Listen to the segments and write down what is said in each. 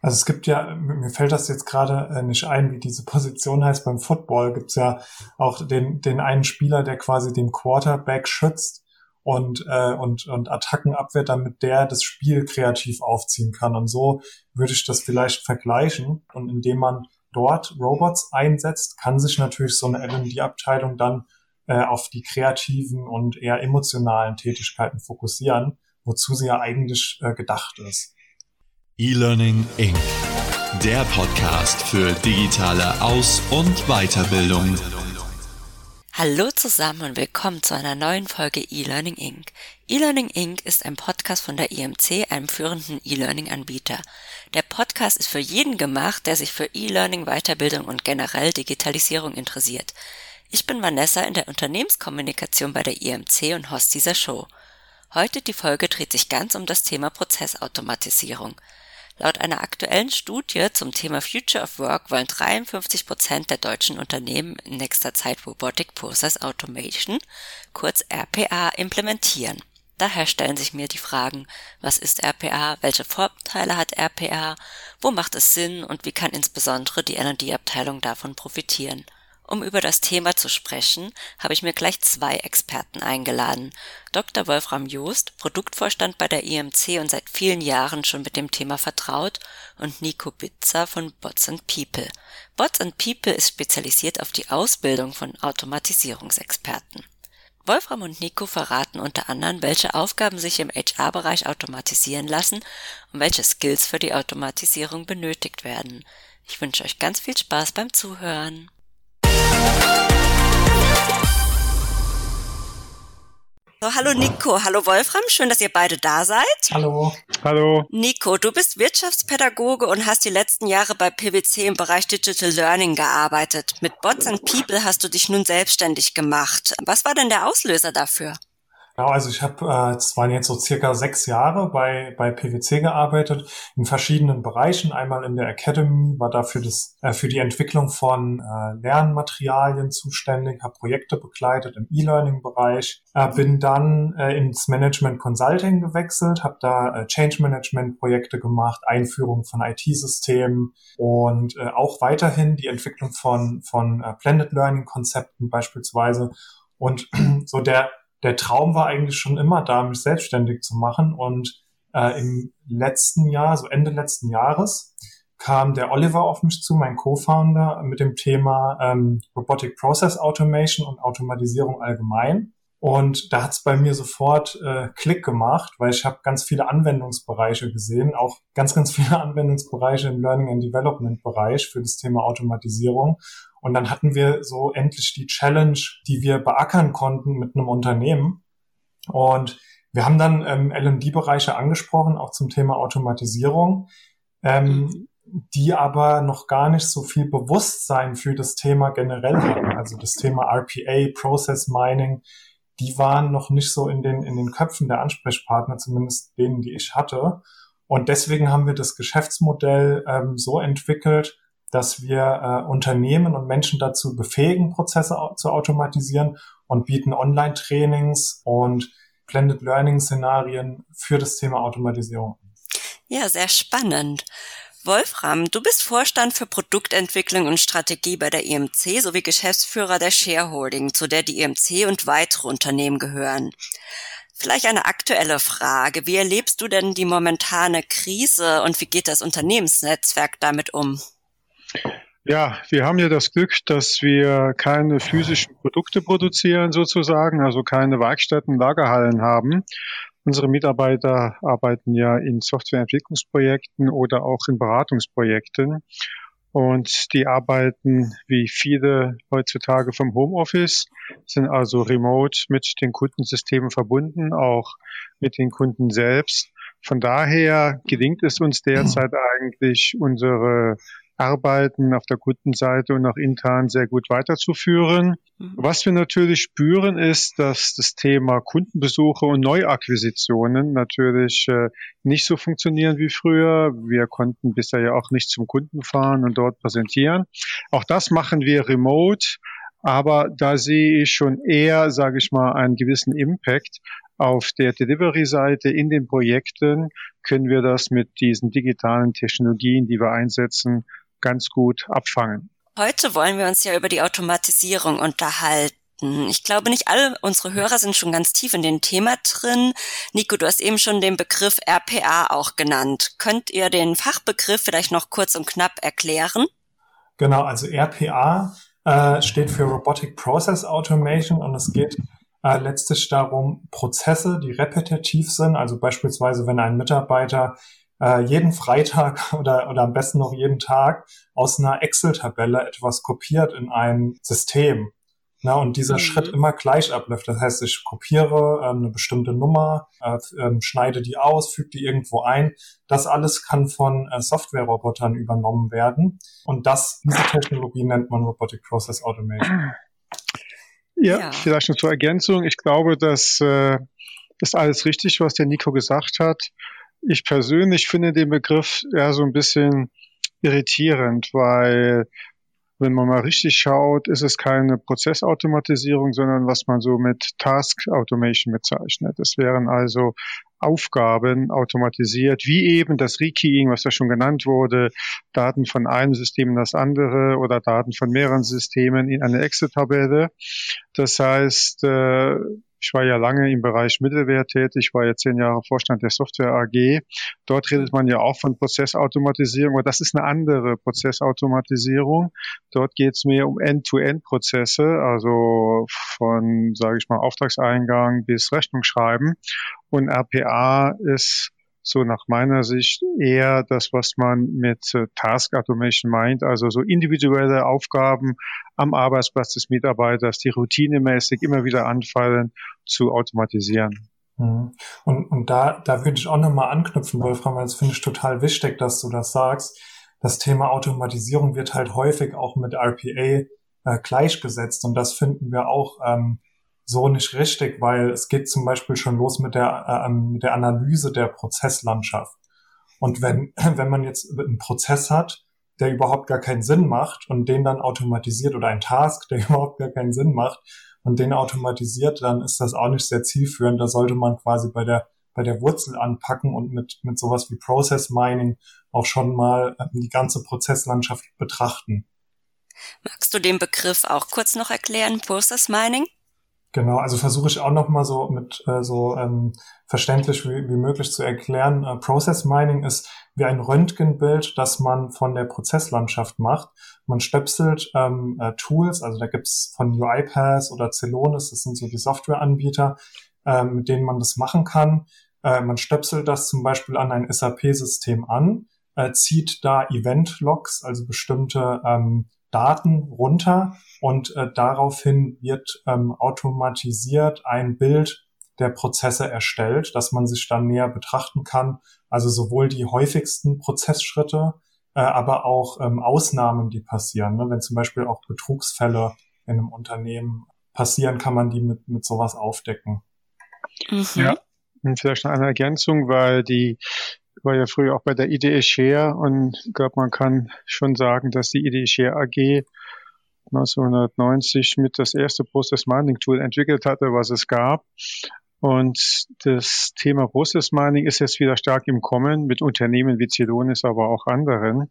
Also es gibt ja, mir fällt das jetzt gerade äh, nicht ein, wie diese Position heißt. Beim Football gibt es ja auch den, den einen Spieler, der quasi den Quarterback schützt und, äh, und, und Attacken abwehrt, damit der das Spiel kreativ aufziehen kann. Und so würde ich das vielleicht vergleichen. Und indem man dort Robots einsetzt, kann sich natürlich so eine L&D-Abteilung dann äh, auf die kreativen und eher emotionalen Tätigkeiten fokussieren, wozu sie ja eigentlich äh, gedacht ist. E-Learning Inc. Der Podcast für digitale Aus- und Weiterbildung. Hallo zusammen und willkommen zu einer neuen Folge E-Learning Inc. E-Learning Inc. ist ein Podcast von der IMC, einem führenden E-Learning-Anbieter. Der Podcast ist für jeden gemacht, der sich für E-Learning, Weiterbildung und generell Digitalisierung interessiert. Ich bin Vanessa in der Unternehmenskommunikation bei der IMC und Host dieser Show. Heute die Folge dreht sich ganz um das Thema Prozessautomatisierung. Laut einer aktuellen Studie zum Thema Future of Work wollen 53 Prozent der deutschen Unternehmen in nächster Zeit Robotic Process Automation, kurz RPA, implementieren. Daher stellen sich mir die Fragen, was ist RPA, welche Vorteile hat RPA, wo macht es Sinn und wie kann insbesondere die L&D-Abteilung davon profitieren. Um über das Thema zu sprechen, habe ich mir gleich zwei Experten eingeladen. Dr. Wolfram Joost, Produktvorstand bei der IMC und seit vielen Jahren schon mit dem Thema vertraut, und Nico Bitzer von Bots and People. Bots and People ist spezialisiert auf die Ausbildung von Automatisierungsexperten. Wolfram und Nico verraten unter anderem, welche Aufgaben sich im HR-Bereich automatisieren lassen und welche Skills für die Automatisierung benötigt werden. Ich wünsche euch ganz viel Spaß beim Zuhören. So, hallo Nico, hallo Wolfram, schön, dass ihr beide da seid. Hallo. Hallo. Nico, du bist Wirtschaftspädagoge und hast die letzten Jahre bei PwC im Bereich Digital Learning gearbeitet. Mit Bots and People hast du dich nun selbstständig gemacht. Was war denn der Auslöser dafür? Genau, also ich habe, äh, es waren jetzt so circa sechs Jahre bei, bei PwC gearbeitet, in verschiedenen Bereichen. Einmal in der Academy, war dafür das, äh, für die Entwicklung von äh, Lernmaterialien zuständig, habe Projekte begleitet im E-Learning-Bereich, äh, bin dann äh, ins Management Consulting gewechselt, habe da äh, Change Management-Projekte gemacht, Einführung von IT-Systemen und äh, auch weiterhin die Entwicklung von, von äh, Blended Learning-Konzepten beispielsweise. Und so der der Traum war eigentlich schon immer da, mich selbstständig zu machen. Und äh, im letzten Jahr, so Ende letzten Jahres, kam der Oliver auf mich zu, mein Co-Founder, mit dem Thema ähm, Robotic Process Automation und Automatisierung allgemein. Und da hat es bei mir sofort äh, Klick gemacht, weil ich habe ganz viele Anwendungsbereiche gesehen, auch ganz, ganz viele Anwendungsbereiche im Learning and Development Bereich für das Thema Automatisierung. Und dann hatten wir so endlich die Challenge, die wir beackern konnten mit einem Unternehmen. Und wir haben dann ähm, L&D-Bereiche angesprochen, auch zum Thema Automatisierung, ähm, die aber noch gar nicht so viel Bewusstsein für das Thema generell hatten. Also das Thema RPA, Process Mining, die waren noch nicht so in den, in den Köpfen der Ansprechpartner, zumindest denen, die ich hatte. Und deswegen haben wir das Geschäftsmodell ähm, so entwickelt, dass wir äh, Unternehmen und Menschen dazu befähigen, Prozesse zu automatisieren und bieten Online-Trainings und Blended Learning-Szenarien für das Thema Automatisierung. Ja, sehr spannend. Wolfram, du bist Vorstand für Produktentwicklung und Strategie bei der IMC sowie Geschäftsführer der Shareholding, zu der die IMC und weitere Unternehmen gehören. Vielleicht eine aktuelle Frage. Wie erlebst du denn die momentane Krise und wie geht das Unternehmensnetzwerk damit um? Ja, wir haben ja das Glück, dass wir keine physischen Produkte produzieren sozusagen, also keine Werkstätten, Lagerhallen haben. Unsere Mitarbeiter arbeiten ja in Softwareentwicklungsprojekten oder auch in Beratungsprojekten. Und die arbeiten wie viele heutzutage vom Homeoffice, sind also remote mit den Kundensystemen verbunden, auch mit den Kunden selbst. Von daher gelingt es uns derzeit eigentlich, unsere Arbeiten auf der Kundenseite und auch intern sehr gut weiterzuführen. Mhm. Was wir natürlich spüren, ist, dass das Thema Kundenbesuche und Neuakquisitionen natürlich äh, nicht so funktionieren wie früher. Wir konnten bisher ja auch nicht zum Kunden fahren und dort präsentieren. Auch das machen wir remote. Aber da sehe ich schon eher, sage ich mal, einen gewissen Impact auf der Delivery-Seite in den Projekten können wir das mit diesen digitalen Technologien, die wir einsetzen, ganz gut abfangen. Heute wollen wir uns ja über die Automatisierung unterhalten. Ich glaube, nicht alle unsere Hörer sind schon ganz tief in dem Thema drin. Nico, du hast eben schon den Begriff RPA auch genannt. Könnt ihr den Fachbegriff vielleicht noch kurz und knapp erklären? Genau, also RPA äh, steht für Robotic Process Automation und es geht äh, letztlich darum, Prozesse, die repetitiv sind, also beispielsweise, wenn ein Mitarbeiter äh, jeden Freitag oder, oder am besten noch jeden Tag aus einer Excel-Tabelle etwas kopiert in ein System, na, und dieser mhm. Schritt immer gleich abläuft. Das heißt, ich kopiere ähm, eine bestimmte Nummer, äh, ähm, schneide die aus, füge die irgendwo ein. Das alles kann von äh, Software-Robotern übernommen werden. Und das, diese Technologie nennt man Robotic Process Automation. Ja, ja. vielleicht noch zur Ergänzung. Ich glaube, das äh, ist alles richtig, was der Nico gesagt hat. Ich persönlich finde den Begriff eher so ein bisschen irritierend, weil wenn man mal richtig schaut, ist es keine Prozessautomatisierung, sondern was man so mit Task Automation bezeichnet. Es wären also Aufgaben automatisiert, wie eben das Rekeying, was ja schon genannt wurde, Daten von einem System in das andere oder Daten von mehreren Systemen in eine Excel-Tabelle. Das heißt, äh, ich war ja lange im Bereich Mittelwert tätig, war ja zehn Jahre Vorstand der Software AG. Dort redet man ja auch von Prozessautomatisierung, aber das ist eine andere Prozessautomatisierung. Dort geht es mehr um End-to-End-Prozesse, also von, sage ich mal, Auftragseingang bis Rechnungsschreiben. Und RPA ist so nach meiner Sicht eher das, was man mit äh, Task Automation meint, also so individuelle Aufgaben am Arbeitsplatz des Mitarbeiters, die routinemäßig immer wieder anfallen, zu automatisieren. Mhm. Und, und da, da würde ich auch nochmal anknüpfen, Wolfram, weil das finde ich total wichtig, dass du das sagst. Das Thema Automatisierung wird halt häufig auch mit RPA äh, gleichgesetzt und das finden wir auch ähm, so nicht richtig, weil es geht zum Beispiel schon los mit der, äh, ähm, mit der Analyse der Prozesslandschaft. Und wenn, wenn man jetzt einen Prozess hat, der überhaupt gar keinen Sinn macht und den dann automatisiert oder ein Task, der überhaupt gar keinen Sinn macht und den automatisiert, dann ist das auch nicht sehr zielführend. Da sollte man quasi bei der, bei der Wurzel anpacken und mit, mit sowas wie Process Mining auch schon mal äh, die ganze Prozesslandschaft betrachten. Magst du den Begriff auch kurz noch erklären, Process Mining? Genau, also versuche ich auch nochmal so mit äh, so ähm, verständlich wie, wie möglich zu erklären. Äh, Process Mining ist wie ein Röntgenbild, das man von der Prozesslandschaft macht. Man stöpselt ähm, äh, Tools, also da gibt's von UiPath oder Celonis, das sind so die Softwareanbieter, äh, mit denen man das machen kann. Äh, man stöpselt das zum Beispiel an ein SAP-System an, äh, zieht da Event-Logs, also bestimmte ähm, Daten runter und äh, daraufhin wird ähm, automatisiert ein Bild der Prozesse erstellt, dass man sich dann näher betrachten kann. Also sowohl die häufigsten Prozessschritte, äh, aber auch ähm, Ausnahmen, die passieren. Ne? Wenn zum Beispiel auch Betrugsfälle in einem Unternehmen passieren, kann man die mit, mit sowas aufdecken. Mhm. Ja, und vielleicht noch eine Ergänzung, weil die war ja früher auch bei der IDE Share und glaube, man kann schon sagen, dass die IDE Share AG 1990 mit das erste Process Mining Tool entwickelt hatte, was es gab. Und das Thema Process Mining ist jetzt wieder stark im Kommen mit Unternehmen wie Celonis, aber auch anderen.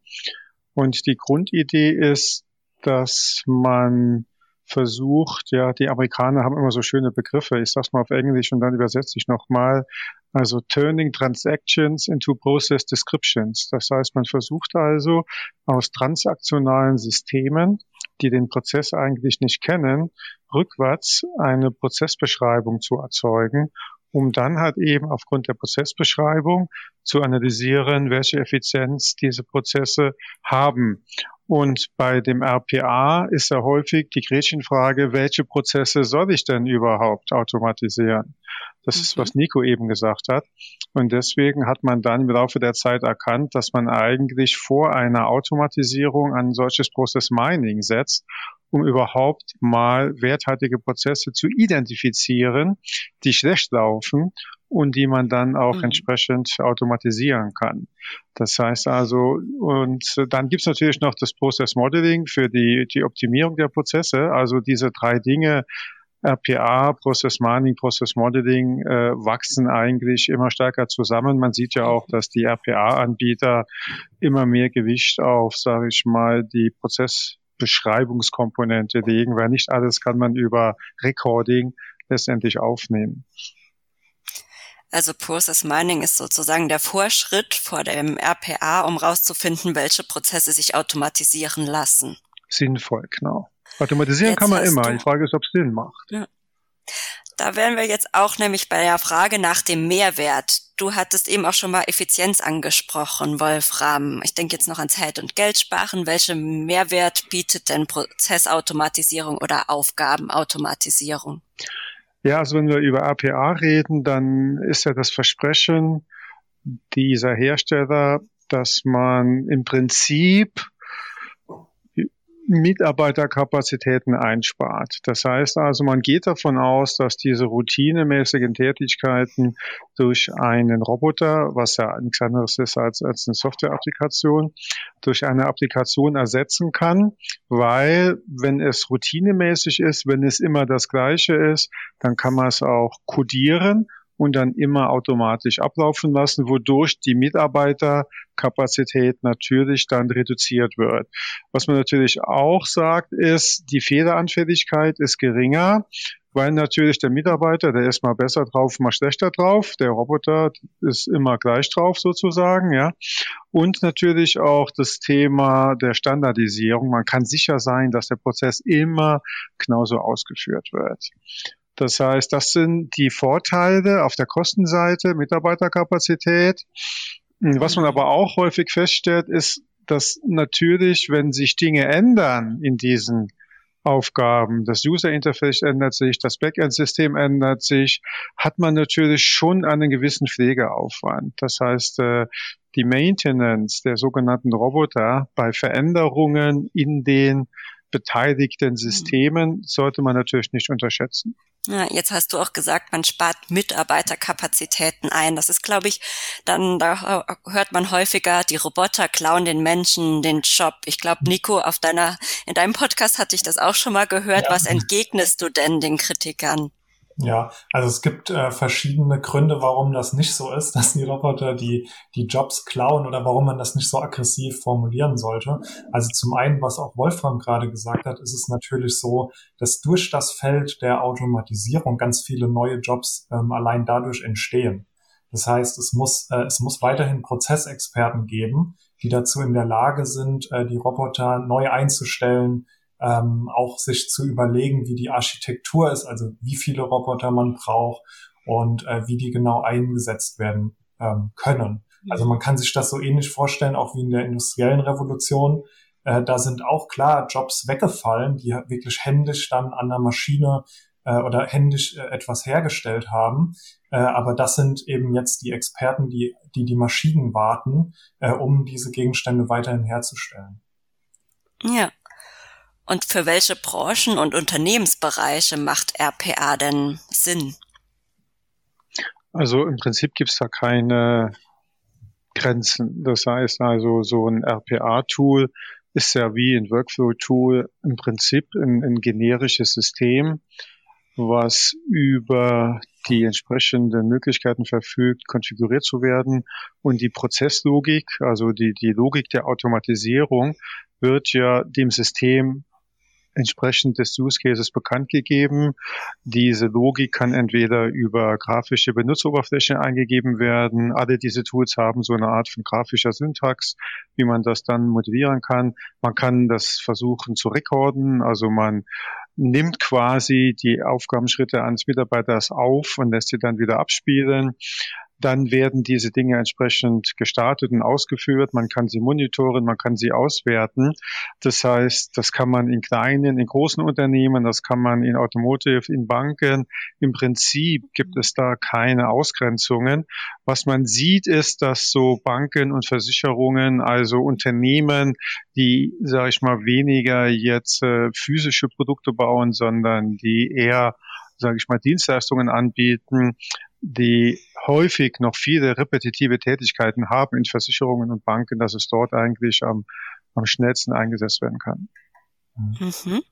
Und die Grundidee ist, dass man versucht, ja, die Amerikaner haben immer so schöne Begriffe. Ich sag's mal auf Englisch und dann übersetze ich nochmal. Also turning transactions into process descriptions. Das heißt, man versucht also aus transaktionalen Systemen, die den Prozess eigentlich nicht kennen, rückwärts eine Prozessbeschreibung zu erzeugen um dann halt eben aufgrund der Prozessbeschreibung zu analysieren, welche Effizienz diese Prozesse haben. Und bei dem RPA ist ja häufig die Gretchenfrage, welche Prozesse soll ich denn überhaupt automatisieren? Das ist, was mhm. Nico eben gesagt hat. Und deswegen hat man dann im Laufe der Zeit erkannt, dass man eigentlich vor einer Automatisierung ein solches Process Mining setzt, um überhaupt mal werthaltige Prozesse zu identifizieren, die schlecht laufen und die man dann auch mhm. entsprechend automatisieren kann. Das heißt also, und dann gibt's natürlich noch das Process Modeling für die, die Optimierung der Prozesse. Also diese drei Dinge RPA, Process Mining, Process Modeling äh, wachsen eigentlich immer stärker zusammen. Man sieht ja auch, dass die RPA-Anbieter immer mehr Gewicht auf, sage ich mal, die Prozessbeschreibungskomponente legen, weil nicht alles kann man über Recording letztendlich aufnehmen. Also Process Mining ist sozusagen der Vorschritt vor dem RPA, um rauszufinden, welche Prozesse sich automatisieren lassen. Sinnvoll, genau. Automatisieren jetzt kann man immer. Die Frage ist, ob es Sinn macht. Ja. Da wären wir jetzt auch nämlich bei der Frage nach dem Mehrwert. Du hattest eben auch schon mal Effizienz angesprochen, Wolfram. Ich denke jetzt noch an Zeit- und Geldsparen. Welchen Mehrwert bietet denn Prozessautomatisierung oder Aufgabenautomatisierung? Ja, also wenn wir über APA reden, dann ist ja das Versprechen dieser Hersteller, dass man im Prinzip Mitarbeiterkapazitäten einspart. Das heißt also, man geht davon aus, dass diese routinemäßigen Tätigkeiten durch einen Roboter, was ja nichts anderes ist als, als eine Software-Applikation, durch eine Applikation ersetzen kann, weil wenn es routinemäßig ist, wenn es immer das Gleiche ist, dann kann man es auch codieren und dann immer automatisch ablaufen lassen, wodurch die Mitarbeiterkapazität natürlich dann reduziert wird. Was man natürlich auch sagt, ist, die Fehleranfälligkeit ist geringer, weil natürlich der Mitarbeiter, der ist mal besser drauf, mal schlechter drauf, der Roboter ist immer gleich drauf sozusagen, ja. Und natürlich auch das Thema der Standardisierung. Man kann sicher sein, dass der Prozess immer genauso ausgeführt wird. Das heißt, das sind die Vorteile auf der Kostenseite, Mitarbeiterkapazität. Was man aber auch häufig feststellt, ist, dass natürlich, wenn sich Dinge ändern in diesen Aufgaben, das User Interface ändert sich, das Backend-System ändert sich, hat man natürlich schon einen gewissen Pflegeaufwand. Das heißt, äh, die Maintenance der sogenannten Roboter bei Veränderungen in den beteiligten Systemen sollte man natürlich nicht unterschätzen. Ja, jetzt hast du auch gesagt, man spart Mitarbeiterkapazitäten ein. Das ist, glaube ich, dann, da hört man häufiger, die Roboter klauen den Menschen den Job. Ich glaube, Nico, auf deiner, in deinem Podcast hatte ich das auch schon mal gehört. Ja. Was entgegnest du denn den Kritikern? Ja, also es gibt äh, verschiedene Gründe, warum das nicht so ist, dass die Roboter die, die Jobs klauen oder warum man das nicht so aggressiv formulieren sollte. Also zum einen, was auch Wolfram gerade gesagt hat, ist es natürlich so, dass durch das Feld der Automatisierung ganz viele neue Jobs ähm, allein dadurch entstehen. Das heißt, es muss, äh, es muss weiterhin Prozessexperten geben, die dazu in der Lage sind, äh, die Roboter neu einzustellen, ähm, auch sich zu überlegen, wie die Architektur ist, also wie viele Roboter man braucht und äh, wie die genau eingesetzt werden ähm, können. Mhm. Also man kann sich das so ähnlich vorstellen, auch wie in der industriellen Revolution. Äh, da sind auch klar Jobs weggefallen, die wirklich händisch dann an der Maschine äh, oder händisch äh, etwas hergestellt haben. Äh, aber das sind eben jetzt die Experten, die die, die Maschinen warten, äh, um diese Gegenstände weiterhin herzustellen. Ja, und für welche Branchen und Unternehmensbereiche macht RPA denn Sinn? Also im Prinzip gibt es da keine Grenzen. Das heißt also, so ein RPA-Tool ist ja wie ein Workflow-Tool im Prinzip ein, ein generisches System, was über die entsprechenden Möglichkeiten verfügt, konfiguriert zu werden. Und die Prozesslogik, also die, die Logik der Automatisierung, wird ja dem System entsprechend des Use Cases bekannt gegeben. Diese Logik kann entweder über grafische Benutzeroberfläche eingegeben werden. Alle diese Tools haben so eine Art von grafischer Syntax, wie man das dann motivieren kann. Man kann das versuchen zu rekorden, also man nimmt quasi die Aufgabenschritte eines Mitarbeiters auf und lässt sie dann wieder abspielen dann werden diese Dinge entsprechend gestartet und ausgeführt. Man kann sie monitoren, man kann sie auswerten. Das heißt, das kann man in kleinen, in großen Unternehmen, das kann man in Automotive, in Banken. Im Prinzip gibt es da keine Ausgrenzungen. Was man sieht, ist, dass so Banken und Versicherungen, also Unternehmen, die, sage ich mal, weniger jetzt äh, physische Produkte bauen, sondern die eher sage ich mal, Dienstleistungen anbieten, die häufig noch viele repetitive Tätigkeiten haben in Versicherungen und Banken, dass es dort eigentlich am, am schnellsten eingesetzt werden kann. Mhm.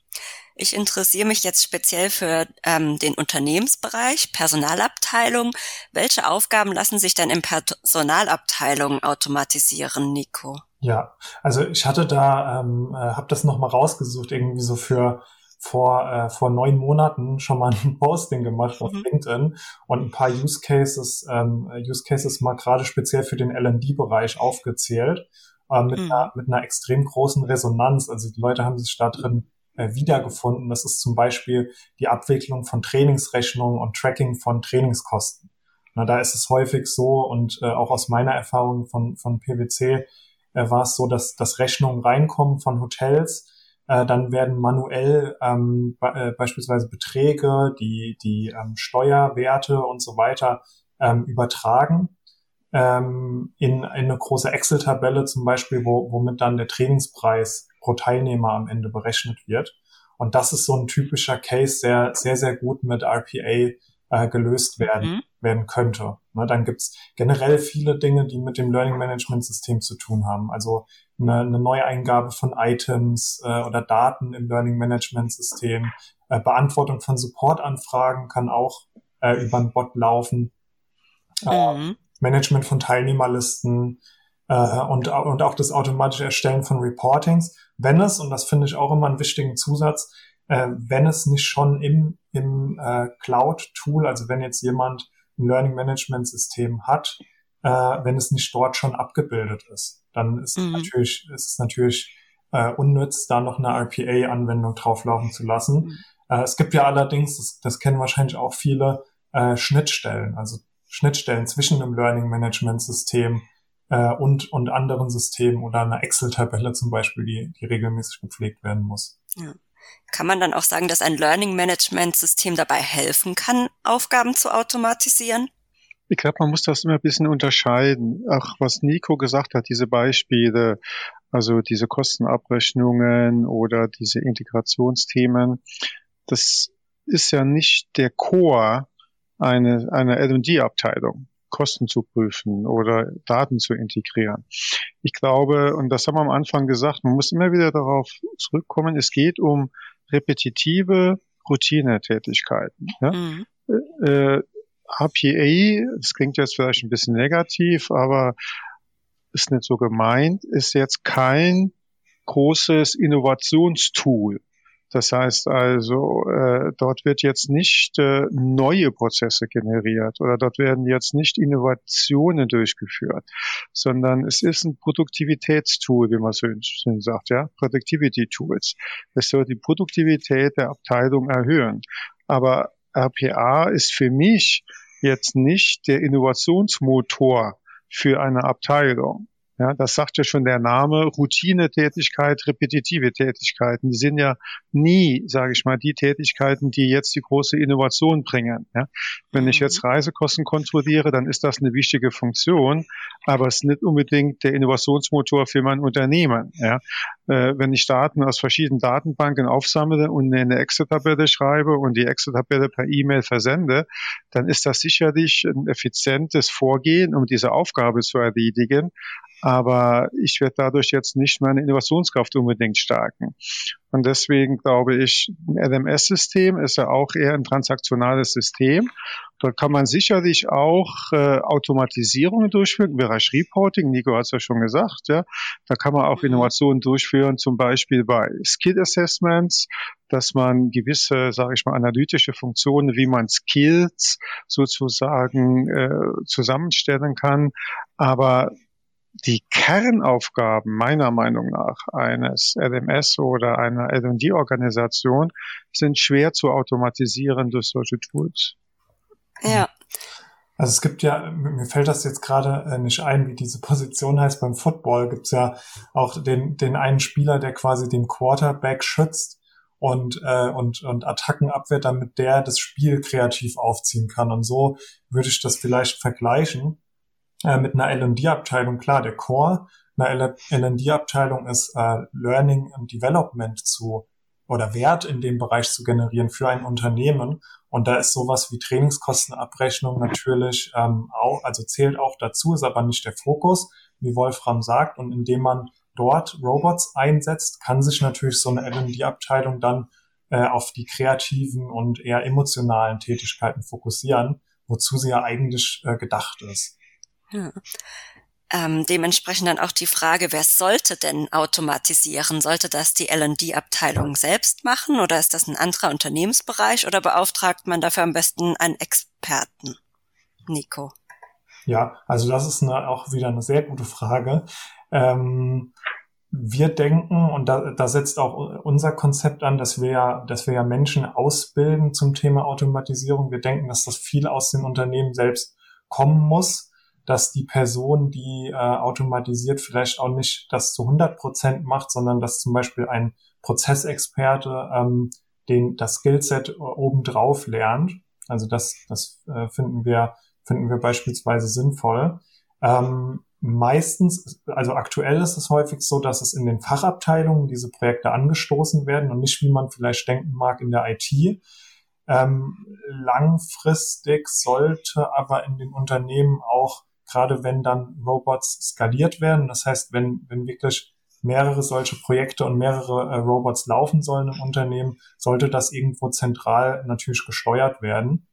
Ich interessiere mich jetzt speziell für ähm, den Unternehmensbereich, Personalabteilung. Welche Aufgaben lassen sich denn in Personalabteilungen automatisieren, Nico? Ja, also ich hatte da, ähm, äh, habe das nochmal rausgesucht, irgendwie so für vor, äh, vor neun Monaten schon mal ein Posting gemacht auf mhm. LinkedIn und ein paar Use Cases, ähm, Use Cases mal gerade speziell für den L&D-Bereich aufgezählt, äh, mit, mhm. einer, mit einer extrem großen Resonanz. Also die Leute haben sich da drin äh, wiedergefunden. Das ist zum Beispiel die Abwicklung von Trainingsrechnungen und Tracking von Trainingskosten. Na, da ist es häufig so und äh, auch aus meiner Erfahrung von, von PwC äh, war es so, dass, dass Rechnungen reinkommen von Hotels, äh, dann werden manuell ähm, äh, beispielsweise Beträge, die, die ähm, Steuerwerte und so weiter ähm, übertragen ähm, in, in eine große Excel-Tabelle zum Beispiel, wo, womit dann der Trainingspreis pro Teilnehmer am Ende berechnet wird. Und das ist so ein typischer Case, der sehr, sehr gut mit RPA äh, gelöst werden, mhm. werden könnte. Ne, dann gibt's generell viele Dinge, die mit dem Learning Management System zu tun haben. Also eine, eine Neueingabe von Items äh, oder Daten im Learning Management System, äh, Beantwortung von Supportanfragen kann auch äh, über ein Bot laufen, äh, mhm. Management von Teilnehmerlisten äh, und, und auch das automatische Erstellen von Reportings, wenn es, und das finde ich auch immer einen wichtigen Zusatz, äh, wenn es nicht schon im, im äh, Cloud-Tool, also wenn jetzt jemand ein Learning Management System hat, äh, wenn es nicht dort schon abgebildet ist. Dann ist mhm. natürlich, ist es natürlich äh, unnütz, da noch eine RPA-Anwendung drauflaufen zu lassen. Mhm. Äh, es gibt ja allerdings, das, das kennen wahrscheinlich auch viele, äh, Schnittstellen, also Schnittstellen zwischen einem Learning Management System äh, und, und anderen Systemen oder einer Excel-Tabelle zum Beispiel, die, die regelmäßig gepflegt werden muss. Ja. Kann man dann auch sagen, dass ein Learning Management System dabei helfen kann, Aufgaben zu automatisieren? Ich glaube, man muss das immer ein bisschen unterscheiden. Auch was Nico gesagt hat, diese Beispiele, also diese Kostenabrechnungen oder diese Integrationsthemen, das ist ja nicht der Core einer eine L&D-Abteilung. Kosten zu prüfen oder Daten zu integrieren. Ich glaube, und das haben wir am Anfang gesagt, man muss immer wieder darauf zurückkommen, es geht um repetitive Routinetätigkeiten. Ja? Mhm. Äh, RPA, das klingt jetzt vielleicht ein bisschen negativ, aber ist nicht so gemeint, ist jetzt kein großes Innovationstool. Das heißt also, äh, dort wird jetzt nicht äh, neue Prozesse generiert oder dort werden jetzt nicht Innovationen durchgeführt, sondern es ist ein Produktivitätstool, wie man so schön sagt, ja, Productivity Tools. Es soll die Produktivität der Abteilung erhöhen. Aber RPA ist für mich jetzt nicht der Innovationsmotor für eine Abteilung. Ja, das sagt ja schon der Name, Routinetätigkeit, repetitive Tätigkeiten. Die sind ja nie, sage ich mal, die Tätigkeiten, die jetzt die große Innovation bringen. Ja, wenn ich jetzt mhm. Reisekosten kontrolliere, dann ist das eine wichtige Funktion, aber es ist nicht unbedingt der Innovationsmotor für mein Unternehmen. Ja, wenn ich Daten aus verschiedenen Datenbanken aufsammle und in eine Excel-Tabelle schreibe und die Excel-Tabelle per E-Mail versende, dann ist das sicherlich ein effizientes Vorgehen, um diese Aufgabe zu erledigen. Aber ich werde dadurch jetzt nicht meine Innovationskraft unbedingt stärken. Und deswegen glaube ich, ein LMS-System ist ja auch eher ein transaktionales System. Dort kann man sicherlich auch äh, Automatisierungen durchführen im Bereich Reporting. Nico hat es ja schon gesagt. Ja, da kann man auch mhm. Innovationen durchführen, zum Beispiel bei Skill Assessments, dass man gewisse, sage ich mal, analytische Funktionen, wie man Skills sozusagen äh, zusammenstellen kann. Aber die Kernaufgaben meiner Meinung nach eines LMS oder einer L&D-Organisation sind schwer zu automatisieren durch solche Tools. Ja. Also es gibt ja, mir fällt das jetzt gerade äh, nicht ein, wie diese Position heißt. Beim Football gibt es ja auch den, den einen Spieler, der quasi den Quarterback schützt und, äh, und, und Attacken abwehrt, damit der das Spiel kreativ aufziehen kann. Und so würde ich das vielleicht vergleichen äh, mit einer L&D-Abteilung. Klar, der Core einer L&D-Abteilung ist äh, Learning and Development zu oder Wert in dem Bereich zu generieren für ein Unternehmen. Und da ist sowas wie Trainingskostenabrechnung natürlich ähm, auch, also zählt auch dazu, ist aber nicht der Fokus, wie Wolfram sagt. Und indem man dort Robots einsetzt, kann sich natürlich so eine L&D-Abteilung dann äh, auf die kreativen und eher emotionalen Tätigkeiten fokussieren, wozu sie ja eigentlich äh, gedacht ist. Ja. Ähm, dementsprechend dann auch die Frage, wer sollte denn automatisieren? Sollte das die L&D-Abteilung selbst machen oder ist das ein anderer Unternehmensbereich oder beauftragt man dafür am besten einen Experten? Nico. Ja, also das ist eine, auch wieder eine sehr gute Frage. Ähm, wir denken, und da, da setzt auch unser Konzept an, dass wir, dass wir ja Menschen ausbilden zum Thema Automatisierung. Wir denken, dass das viel aus den Unternehmen selbst kommen muss, dass die Person, die äh, automatisiert, vielleicht auch nicht das zu 100 Prozent macht, sondern dass zum Beispiel ein Prozessexperte ähm, den, das Skillset obendrauf lernt. Also das, das äh, finden wir, finden wir beispielsweise sinnvoll. Ähm, meistens, also aktuell ist es häufig so, dass es in den Fachabteilungen diese Projekte angestoßen werden und nicht, wie man vielleicht denken mag, in der IT. Ähm, langfristig sollte aber in den Unternehmen auch, gerade wenn dann Robots skaliert werden, das heißt, wenn, wenn wirklich mehrere solche Projekte und mehrere äh, Robots laufen sollen im Unternehmen, sollte das irgendwo zentral natürlich gesteuert werden.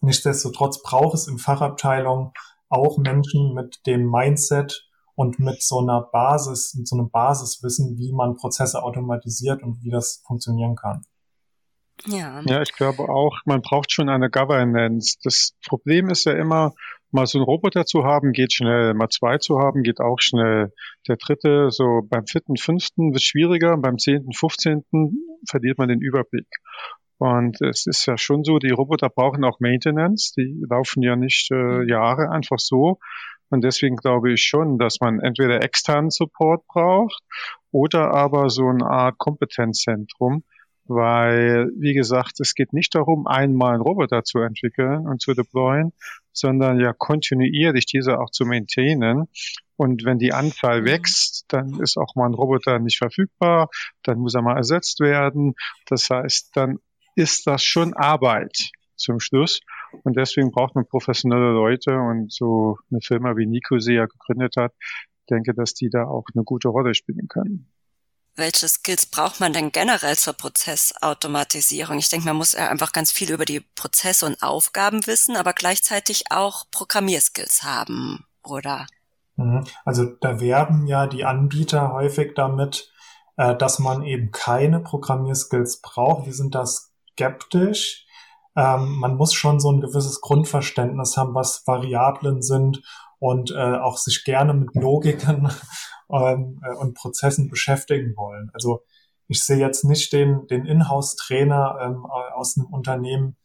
Nichtsdestotrotz braucht es in Fachabteilungen auch Menschen mit dem Mindset und mit so einer Basis, mit so einem Basiswissen, wie man Prozesse automatisiert und wie das funktionieren kann. Ja. ja, ich glaube auch, man braucht schon eine Governance. Das Problem ist ja immer, mal so einen Roboter zu haben, geht schnell. Mal zwei zu haben, geht auch schnell. Der dritte, so beim vierten, fünften wird schwieriger. Beim zehnten, fünfzehnten verliert man den Überblick. Und es ist ja schon so, die Roboter brauchen auch Maintenance. Die laufen ja nicht äh, mhm. Jahre einfach so. Und deswegen glaube ich schon, dass man entweder externen Support braucht oder aber so eine Art Kompetenzzentrum, weil, wie gesagt, es geht nicht darum, einmal einen Roboter zu entwickeln und zu deployen, sondern ja kontinuierlich diese auch zu maintainen. Und wenn die Anzahl mhm. wächst, dann ist auch mal ein Roboter nicht verfügbar, dann muss er mal ersetzt werden. Das heißt, dann ist das schon Arbeit zum Schluss. Und deswegen braucht man professionelle Leute und so eine Firma wie Nico sie ja gegründet hat, denke, dass die da auch eine gute Rolle spielen können. Welche Skills braucht man denn generell zur Prozessautomatisierung? Ich denke, man muss ja einfach ganz viel über die Prozesse und Aufgaben wissen, aber gleichzeitig auch Programmierskills haben, oder? Mhm. Also da werben ja die Anbieter häufig damit, äh, dass man eben keine Programmierskills braucht. Wir sind das skeptisch. Ähm, man muss schon so ein gewisses Grundverständnis haben, was Variablen sind und äh, auch sich gerne mit Logiken ähm, äh, und Prozessen beschäftigen wollen. Also ich sehe jetzt nicht den, den Inhouse-Trainer ähm, aus einem Unternehmen,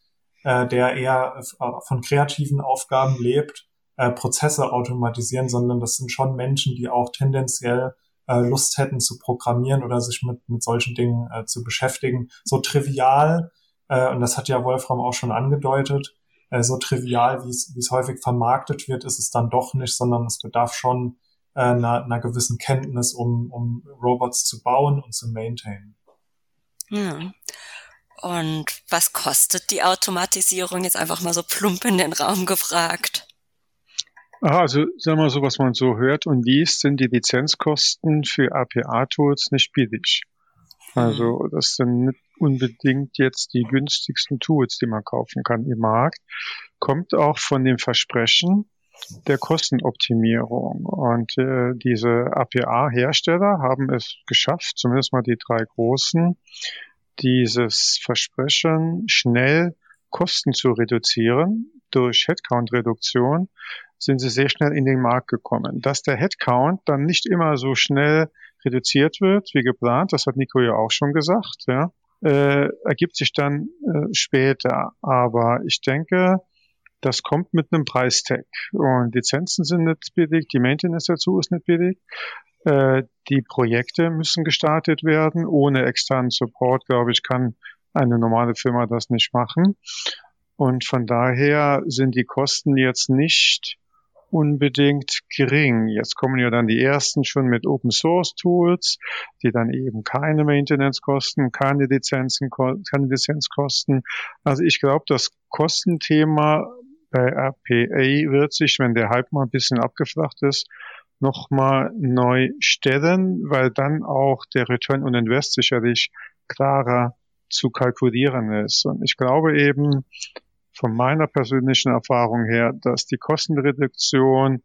äh, der eher äh, von kreativen Aufgaben lebt, äh, Prozesse automatisieren, sondern das sind schon Menschen, die auch tendenziell äh, Lust hätten zu programmieren oder sich mit, mit solchen Dingen äh, zu beschäftigen. So trivial äh, und das hat ja Wolfram auch schon angedeutet, äh, so trivial, wie es häufig vermarktet wird, ist es dann doch nicht, sondern es bedarf schon äh, einer, einer gewissen Kenntnis, um, um Robots zu bauen und zu maintainen. Hm. Und was kostet die Automatisierung? Jetzt einfach mal so plump in den Raum gefragt. Also sagen wir mal so, was man so hört und liest, sind die Lizenzkosten für APA-Tools nicht billig. Also hm. das sind nicht unbedingt jetzt die günstigsten Tools, die man kaufen kann im Markt. Kommt auch von dem Versprechen der Kostenoptimierung. Und äh, diese APA-Hersteller haben es geschafft, zumindest mal die drei großen, dieses Versprechen schnell Kosten zu reduzieren durch Headcount-Reduktion sind sie sehr schnell in den Markt gekommen. Dass der Headcount dann nicht immer so schnell reduziert wird wie geplant, das hat Nico ja auch schon gesagt, ja, äh, ergibt sich dann äh, später. Aber ich denke, das kommt mit einem Preistag. Und Lizenzen sind nicht billig, die Maintenance dazu ist nicht billig. Äh, die Projekte müssen gestartet werden. Ohne externen Support, glaube ich, kann eine normale Firma das nicht machen. Und von daher sind die Kosten jetzt nicht unbedingt gering. Jetzt kommen ja dann die ersten schon mit Open Source Tools, die dann eben keine Maintenance kosten, keine Lizenzen, keine Lizenz kosten. Also ich glaube, das Kostenthema bei RPA wird sich, wenn der Hype mal ein bisschen abgeflacht ist, nochmal neu stellen, weil dann auch der Return on Invest sicherlich klarer zu kalkulieren ist. Und ich glaube eben von meiner persönlichen Erfahrung her, dass die Kostenreduktion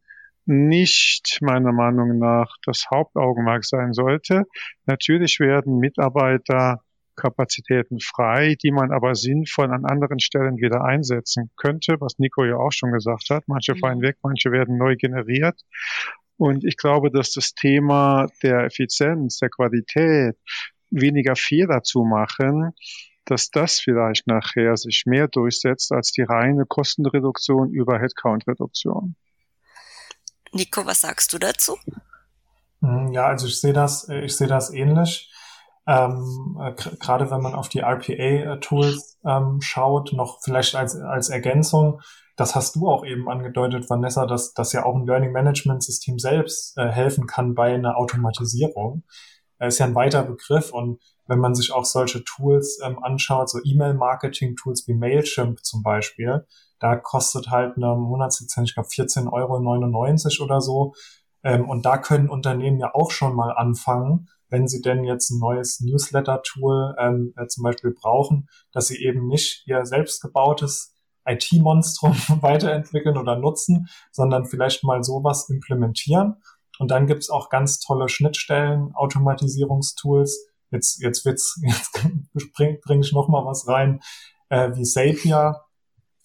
nicht meiner Meinung nach das Hauptaugenmerk sein sollte. Natürlich werden Mitarbeiter Kapazitäten frei, die man aber sinnvoll an anderen Stellen wieder einsetzen könnte, was Nico ja auch schon gesagt hat. Manche mhm. fallen weg, manche werden neu generiert. Und ich glaube, dass das Thema der Effizienz, der Qualität, weniger Fehler zu machen, dass das vielleicht nachher sich mehr durchsetzt als die reine Kostenreduktion über Headcount-Reduktion. Nico, was sagst du dazu? Hm, ja, also ich sehe das, ich sehe das ähnlich. Ähm, äh, Gerade wenn man auf die RPA-Tools ähm, schaut, noch vielleicht als, als Ergänzung, das hast du auch eben angedeutet, Vanessa, dass, dass ja auch ein Learning Management System selbst äh, helfen kann bei einer Automatisierung. Das ist ja ein weiter Begriff und wenn man sich auch solche Tools ähm, anschaut, so E-Mail-Marketing-Tools wie Mailchimp zum Beispiel, da kostet halt eine Monatslizenz, ich glaube 14,99 Euro oder so. Ähm, und da können Unternehmen ja auch schon mal anfangen, wenn sie denn jetzt ein neues Newsletter-Tool ähm, äh, zum Beispiel brauchen, dass sie eben nicht ihr selbstgebautes IT-Monstrum weiterentwickeln oder nutzen, sondern vielleicht mal sowas implementieren. Und dann gibt's auch ganz tolle Schnittstellen, Automatisierungstools. Jetzt, jetzt wird's, jetzt bringe bring ich noch mal was rein, äh, wie Zapier,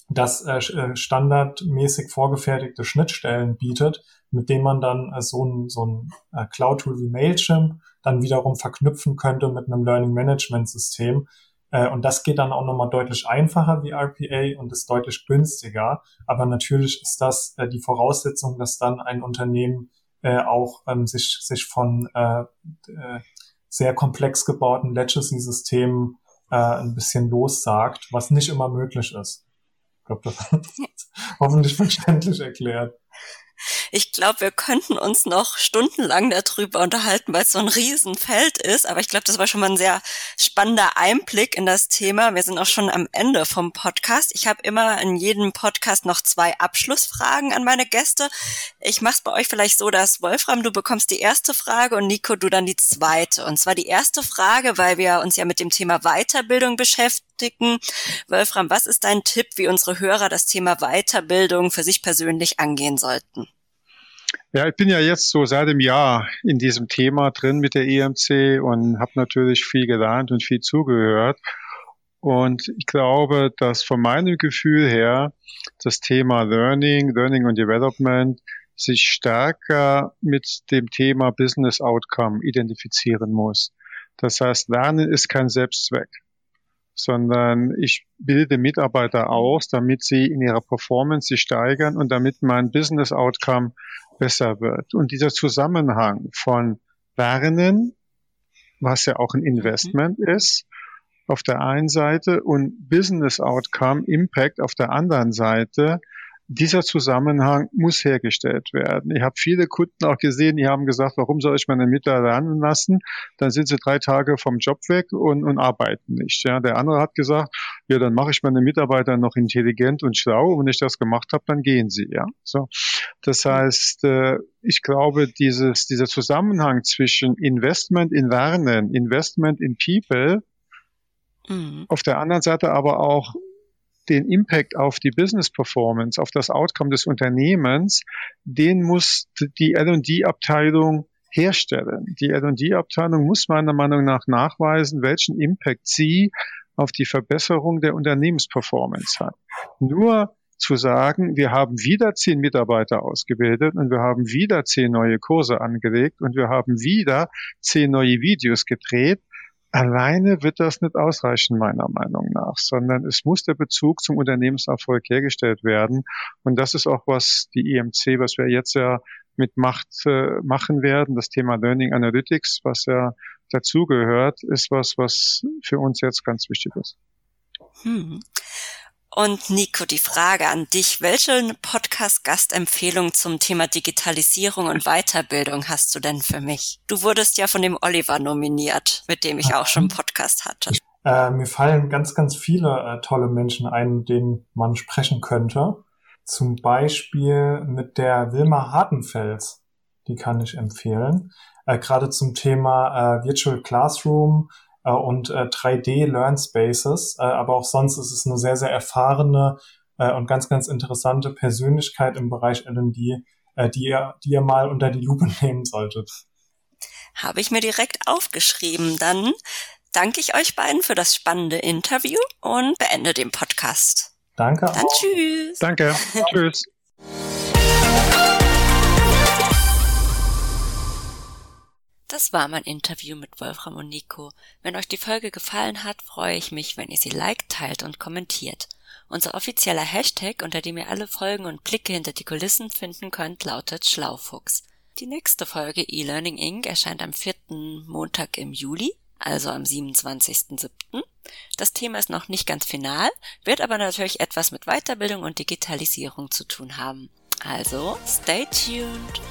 das äh, äh, standardmäßig vorgefertigte Schnittstellen bietet, mit denen man dann äh, so ein, so ein äh, Cloud-Tool wie Mailchimp dann wiederum verknüpfen könnte mit einem Learning Management System. Äh, und das geht dann auch nochmal deutlich einfacher wie RPA und ist deutlich günstiger. Aber natürlich ist das äh, die Voraussetzung, dass dann ein Unternehmen äh, auch ähm, sich, sich von äh, sehr komplex gebauten Legacy-Systemen äh, ein bisschen lossagt, was nicht immer möglich ist. Ich glaube, das ist hoffentlich verständlich erklärt. Ich glaube, wir könnten uns noch stundenlang darüber unterhalten, weil es so ein Riesenfeld ist. Aber ich glaube, das war schon mal ein sehr spannender Einblick in das Thema. Wir sind auch schon am Ende vom Podcast. Ich habe immer in jedem Podcast noch zwei Abschlussfragen an meine Gäste. Ich mache es bei euch vielleicht so, dass Wolfram, du bekommst die erste Frage und Nico, du dann die zweite. Und zwar die erste Frage, weil wir uns ja mit dem Thema Weiterbildung beschäftigen. Wolfram, was ist dein Tipp, wie unsere Hörer das Thema Weiterbildung für sich persönlich angehen sollten? Ja, ich bin ja jetzt so seit einem Jahr in diesem Thema drin mit der EMC und habe natürlich viel gelernt und viel zugehört. Und ich glaube, dass von meinem Gefühl her das Thema Learning, Learning und Development sich stärker mit dem Thema Business Outcome identifizieren muss. Das heißt, Lernen ist kein Selbstzweck sondern ich bilde Mitarbeiter aus, damit sie in ihrer Performance sich steigern und damit mein Business Outcome besser wird. Und dieser Zusammenhang von Lernen, was ja auch ein Investment mhm. ist, auf der einen Seite und Business Outcome, Impact auf der anderen Seite, dieser Zusammenhang muss hergestellt werden. Ich habe viele Kunden auch gesehen, die haben gesagt, warum soll ich meine Mitarbeiter lernen lassen? Dann sind sie drei Tage vom Job weg und, und arbeiten nicht. Ja, der andere hat gesagt, ja, dann mache ich meine Mitarbeiter noch intelligent und schlau. Und wenn ich das gemacht habe, dann gehen sie. Ja, so. Das heißt, äh, ich glaube, dieses, dieser Zusammenhang zwischen Investment in Lernen, Investment in People, mhm. auf der anderen Seite aber auch den Impact auf die Business Performance, auf das Outcome des Unternehmens, den muss die L&D-Abteilung herstellen. Die L&D-Abteilung muss meiner Meinung nach nachweisen, welchen Impact sie auf die Verbesserung der Unternehmensperformance hat. Nur zu sagen, wir haben wieder zehn Mitarbeiter ausgebildet und wir haben wieder zehn neue Kurse angelegt und wir haben wieder zehn neue Videos gedreht, Alleine wird das nicht ausreichen, meiner Meinung nach, sondern es muss der Bezug zum Unternehmenserfolg hergestellt werden. Und das ist auch, was die EMC, was wir jetzt ja mit Macht äh, machen werden, das Thema Learning Analytics, was ja dazugehört, ist was, was für uns jetzt ganz wichtig ist. Hm. Und Nico, die Frage an dich. Welche Podcast-Gastempfehlung zum Thema Digitalisierung und Weiterbildung hast du denn für mich? Du wurdest ja von dem Oliver nominiert, mit dem ich auch schon einen Podcast hatte. Äh, mir fallen ganz, ganz viele äh, tolle Menschen ein, mit denen man sprechen könnte. Zum Beispiel mit der Wilma Hartenfels. Die kann ich empfehlen. Äh, Gerade zum Thema äh, Virtual Classroom äh, und äh, 3D-Learn-Spaces. Äh, aber auch sonst ist es eine sehr, sehr erfahrene äh, und ganz, ganz interessante Persönlichkeit im Bereich L&D, äh, die, ihr, die ihr mal unter die Lupe nehmen solltet. Habe ich mir direkt aufgeschrieben. Dann danke ich euch beiden für das spannende Interview und beende den Podcast. Danke. Dann auch. tschüss. Danke. tschüss. Das war mein Interview mit Wolfram und Nico. Wenn euch die Folge gefallen hat, freue ich mich, wenn ihr sie liked, teilt und kommentiert. Unser offizieller Hashtag, unter dem ihr alle Folgen und Blicke hinter die Kulissen finden könnt, lautet Schlaufuchs. Die nächste Folge eLearning Inc. erscheint am vierten Montag im Juli, also am 27.07. Das Thema ist noch nicht ganz final, wird aber natürlich etwas mit Weiterbildung und Digitalisierung zu tun haben. Also, stay tuned!